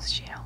celestial